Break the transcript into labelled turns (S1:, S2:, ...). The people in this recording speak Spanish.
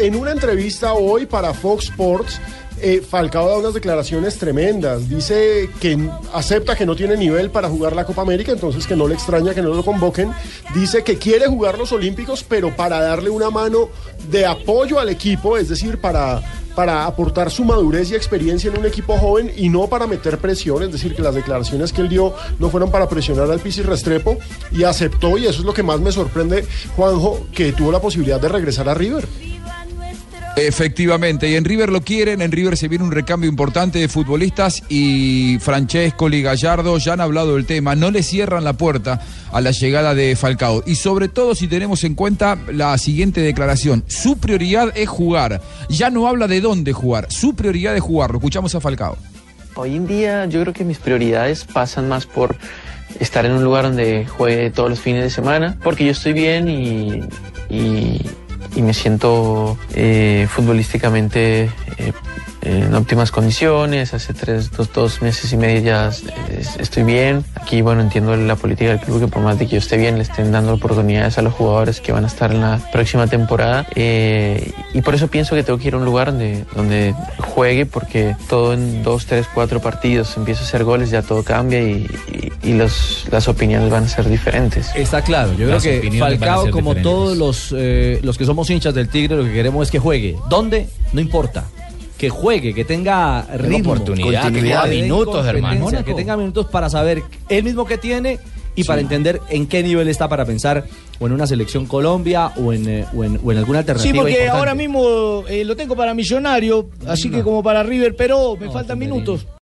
S1: en una entrevista hoy para Fox Sports, eh, Falcao da unas declaraciones tremendas. Dice que acepta que no tiene nivel para jugar la Copa América, entonces que no le extraña que no lo convoquen. Dice que quiere jugar los Olímpicos, pero para darle una mano de apoyo al equipo, es decir, para, para aportar su madurez y experiencia en un equipo joven y no para meter presión. Es decir, que las declaraciones que él dio no fueron para presionar al Pisi Restrepo y aceptó, y eso es lo que más me sorprende, Juanjo, que tuvo la posibilidad de regresar a River.
S2: Efectivamente, y en River lo quieren, en River se viene un recambio importante de futbolistas y Francesco y Gallardo ya han hablado del tema, no le cierran la puerta a la llegada de Falcao y sobre todo si tenemos en cuenta la siguiente declaración, su prioridad es jugar, ya no habla de dónde jugar, su prioridad es jugar, lo escuchamos a Falcao.
S3: Hoy en día yo creo que mis prioridades pasan más por estar en un lugar donde juegue todos los fines de semana, porque yo estoy bien y, y y me siento eh, futbolísticamente eh, en óptimas condiciones. Hace tres, dos, dos meses y medio ya estoy bien. Aquí, bueno, entiendo la política del club que por más de que yo esté bien, le estén dando oportunidades a los jugadores que van a estar en la próxima temporada. Eh, y por eso pienso que tengo que ir a un lugar donde, donde juegue, porque todo en dos, tres, cuatro partidos empieza a hacer goles, ya todo cambia y, y, los, las opiniones van a ser diferentes.
S4: Está claro, yo creo que Falcao, como todos los, eh, los que somos hinchas del Tigre, lo que queremos es que juegue. ¿Dónde? No importa que juegue, que tenga ritmo,
S5: oportunidad, que tenga minutos, hermano.
S4: Que tenga minutos para saber el mismo que tiene y para entender en qué nivel está para pensar o en una selección Colombia o en, eh, o en, alguna alternativa.
S6: Sí, porque ahora mismo eh, lo tengo para Millonario, así que como para River, pero me faltan minutos.